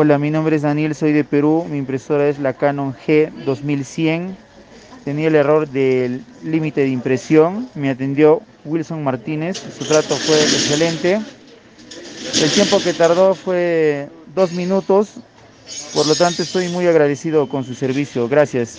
Hola, mi nombre es Daniel, soy de Perú. Mi impresora es la Canon G 2100. Tenía el error del límite de impresión. Me atendió Wilson Martínez. Su trato fue excelente. El tiempo que tardó fue dos minutos. Por lo tanto, estoy muy agradecido con su servicio. Gracias.